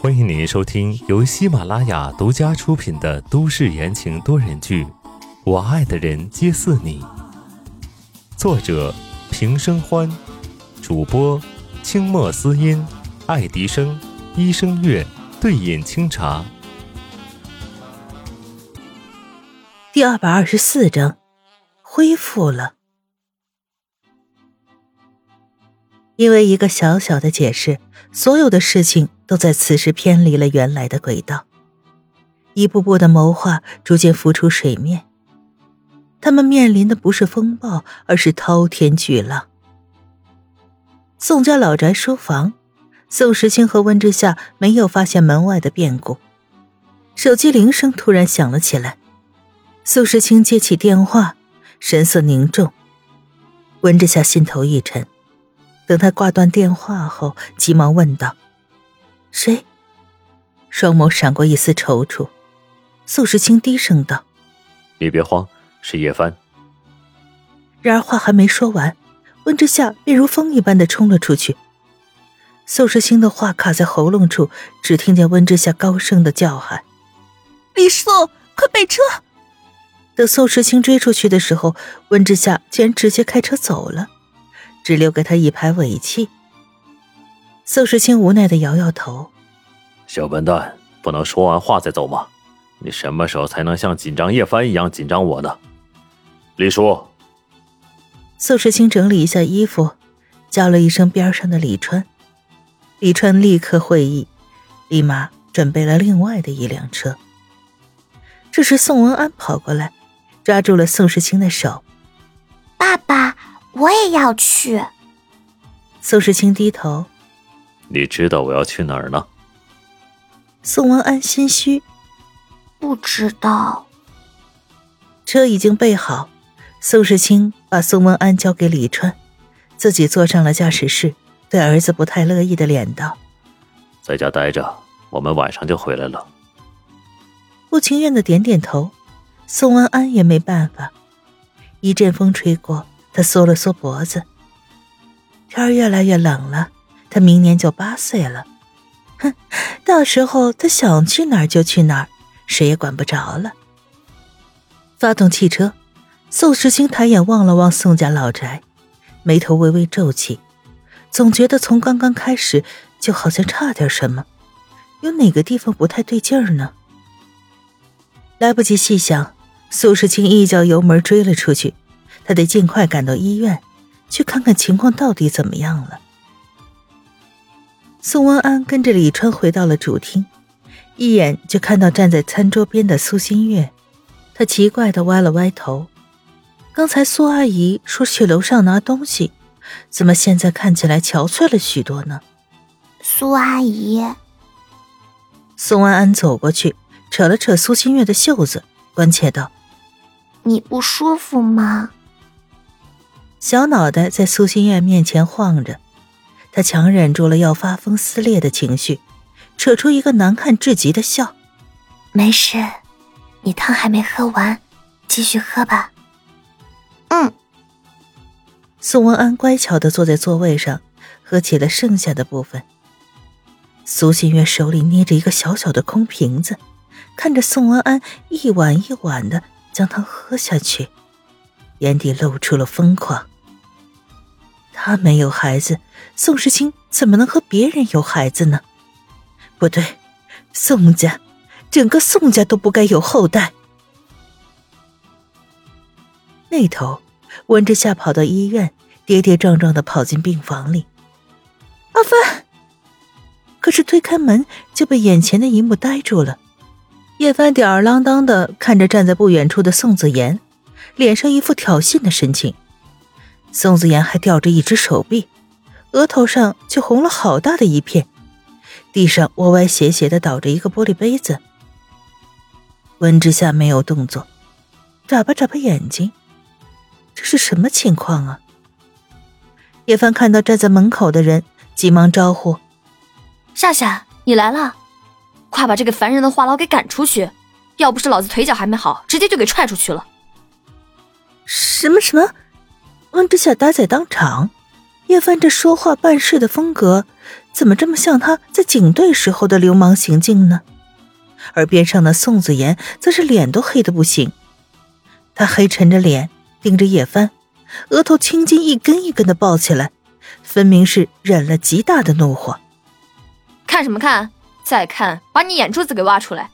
欢迎您收听由喜马拉雅独家出品的都市言情多人剧《我爱的人皆似你》，作者平生欢，主播清墨思音、爱迪生、一生月、对饮清茶。第二百二十四章，恢复了。因为一个小小的解释，所有的事情都在此时偏离了原来的轨道。一步步的谋划逐渐浮出水面。他们面临的不是风暴，而是滔天巨浪。宋家老宅书房，宋时清和温之夏没有发现门外的变故。手机铃声突然响了起来，宋时清接起电话，神色凝重。温之夏心头一沉。等他挂断电话后，急忙问道：“谁？”双眸闪过一丝踌躇。宋时清低声道：“你别慌，是叶帆。”然而话还没说完，温之夏便如风一般的冲了出去。宋时清的话卡在喉咙处，只听见温之夏高声的叫喊：“李叔，快备车！”等宋时清追出去的时候，温之夏竟然直接开车走了。只留给他一排尾气。宋时清无奈的摇摇头：“小笨蛋，不能说完话再走吗？你什么时候才能像紧张叶帆一样紧张我呢？”李叔。宋时清整理一下衣服，叫了一声边上的李川。李川立刻会意，立马准备了另外的一辆车。这时，宋文安跑过来，抓住了宋时清的手：“爸爸。”我也要去。宋时清低头，你知道我要去哪儿呢？宋文安心虚，不知道。车已经备好，宋时清把宋文安交给李川，自己坐上了驾驶室，对儿子不太乐意的脸道：“在家待着，我们晚上就回来了。”不情愿的点点头。宋文安也没办法，一阵风吹过。他缩了缩脖子。天越来越冷了，他明年就八岁了。哼，到时候他想去哪儿就去哪儿，谁也管不着了。发动汽车，宋时清抬眼望了望宋家老宅，眉头微微皱起，总觉得从刚刚开始就好像差点什么，有哪个地方不太对劲儿呢？来不及细想，宋时清一脚油门追了出去。他得尽快赶到医院，去看看情况到底怎么样了。宋文安跟着李川回到了主厅，一眼就看到站在餐桌边的苏新月，他奇怪的歪了歪头。刚才苏阿姨说去楼上拿东西，怎么现在看起来憔悴了许多呢？苏阿姨，宋安安走过去，扯了扯苏新月的袖子，关切道：“你不舒服吗？”小脑袋在苏心月面前晃着，她强忍住了要发疯撕裂的情绪，扯出一个难看至极的笑：“没事，你汤还没喝完，继续喝吧。”嗯。宋文安乖巧的坐在座位上，喝起了剩下的部分。苏新月手里捏着一个小小的空瓶子，看着宋文安一碗一碗的将汤喝下去，眼底露出了疯狂。他没有孩子，宋时清怎么能和别人有孩子呢？不对，宋家，整个宋家都不该有后代。那头，温之夏跑到医院，跌跌撞撞的跑进病房里。阿帆，可是推开门就被眼前的一幕呆住了。叶帆吊儿郎当的看着站在不远处的宋子言，脸上一副挑衅的神情。宋子妍还吊着一只手臂，额头上却红了好大的一片。地上歪歪斜斜的倒着一个玻璃杯子。温之夏没有动作，眨巴眨巴眼睛，这是什么情况啊？叶凡看到站在门口的人，急忙招呼：“夏夏，你来了，快把这个烦人的话痨给赶出去！要不是老子腿脚还没好，直接就给踹出去了。”什么什么？温之夏呆在当场，叶帆这说话办事的风格，怎么这么像他在警队时候的流氓行径呢？而边上的宋子妍则是脸都黑的不行，他黑沉着脸盯着叶帆，额头青筋一根一根的爆起来，分明是忍了极大的怒火。看什么看？再看，把你眼珠子给挖出来！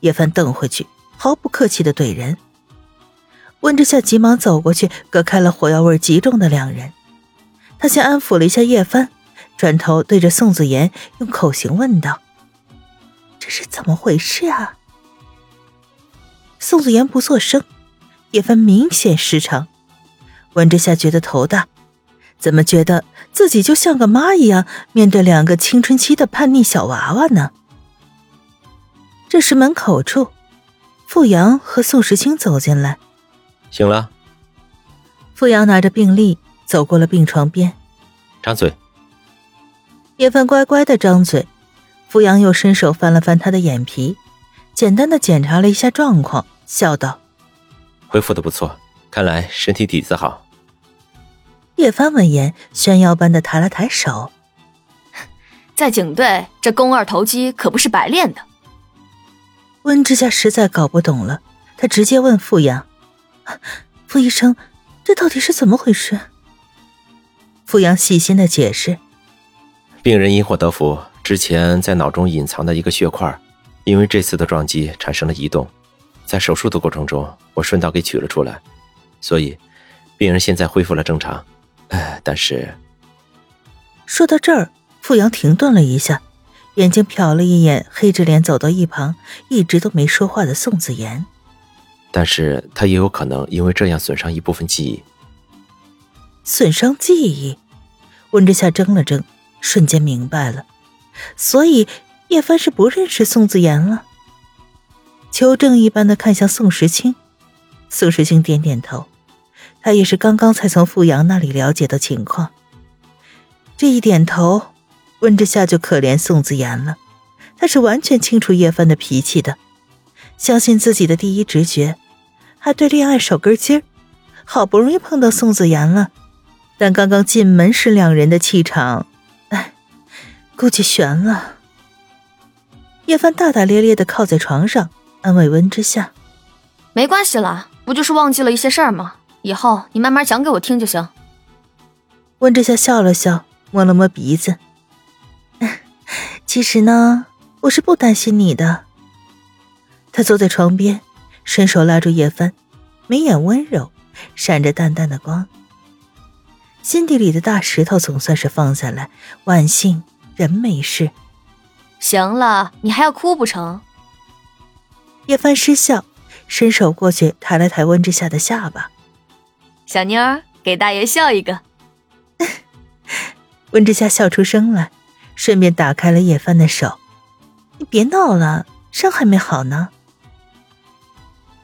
叶帆瞪回去，毫不客气的怼人。温之夏急忙走过去，隔开了火药味极重的两人。他先安抚了一下叶帆，转头对着宋子言用口型问道：“这是怎么回事啊？”宋子言不作声，叶帆明显失常。温之夏觉得头大，怎么觉得自己就像个妈一样面对两个青春期的叛逆小娃娃呢？这时门口处，傅阳和宋时清走进来。醒了。傅阳拿着病历走过了病床边，张嘴。叶凡乖乖的张嘴。傅阳又伸手翻了翻他的眼皮，简单的检查了一下状况，笑道：“恢复的不错，看来身体底子好。”叶帆闻言，炫耀般的抬了抬手：“ 在警队，这肱二头肌可不是白练的。”温之夏实在搞不懂了，他直接问傅阳。傅医生，这到底是怎么回事？傅阳细心的解释：病人因祸得福，之前在脑中隐藏的一个血块，因为这次的撞击产生了移动，在手术的过程中，我顺道给取了出来，所以病人现在恢复了正常。哎，但是……说到这儿，傅阳停顿了一下，眼睛瞟了一眼黑着脸走到一旁一直都没说话的宋子言。但是他也有可能因为这样损伤一部分记忆。损伤记忆，温之夏怔了怔，瞬间明白了，所以叶帆是不认识宋子言了。求证一般的看向宋时清，宋时清点点头，他也是刚刚才从傅阳那里了解的情况。这一点头，温之夏就可怜宋子言了，他是完全清楚叶帆的脾气的，相信自己的第一直觉。还对恋爱手根筋儿，好不容易碰到宋子妍了，但刚刚进门时两人的气场，哎，估计悬了。叶帆大大咧咧的靠在床上，安慰温之夏：“没关系啦，不就是忘记了一些事儿吗？以后你慢慢讲给我听就行。”温之夏笑了笑，摸了摸鼻子：“其实呢，我是不担心你的。”他坐在床边。伸手拉住叶帆，眉眼温柔，闪着淡淡的光。心底里的大石头总算是放下来，万幸人没事。行了，你还要哭不成？叶帆失笑，伸手过去抬了抬温之夏的下巴。小妞儿，给大爷笑一个。温之夏笑出声来，顺便打开了叶帆的手。你别闹了，伤还没好呢。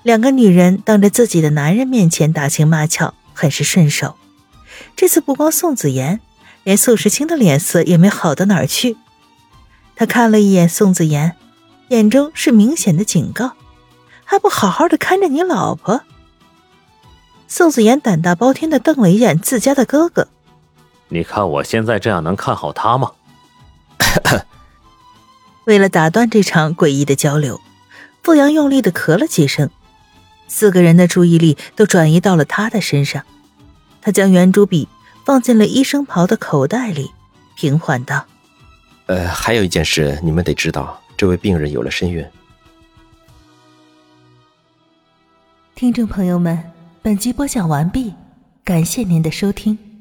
两个女人当着自己的男人面前打情骂俏，很是顺手。这次不光宋子妍，连宋时清的脸色也没好到哪儿去。他看了一眼宋子妍，眼中是明显的警告：“还不好好的看着你老婆？”宋子妍胆大包天的瞪了一眼自家的哥哥：“你看我现在这样能看好他吗？” 为了打断这场诡异的交流，傅阳用力的咳了几声。四个人的注意力都转移到了他的身上，他将圆珠笔放进了医生袍的口袋里，平缓道：“呃，还有一件事，你们得知道，这位病人有了身孕。”听众朋友们，本集播讲完毕，感谢您的收听。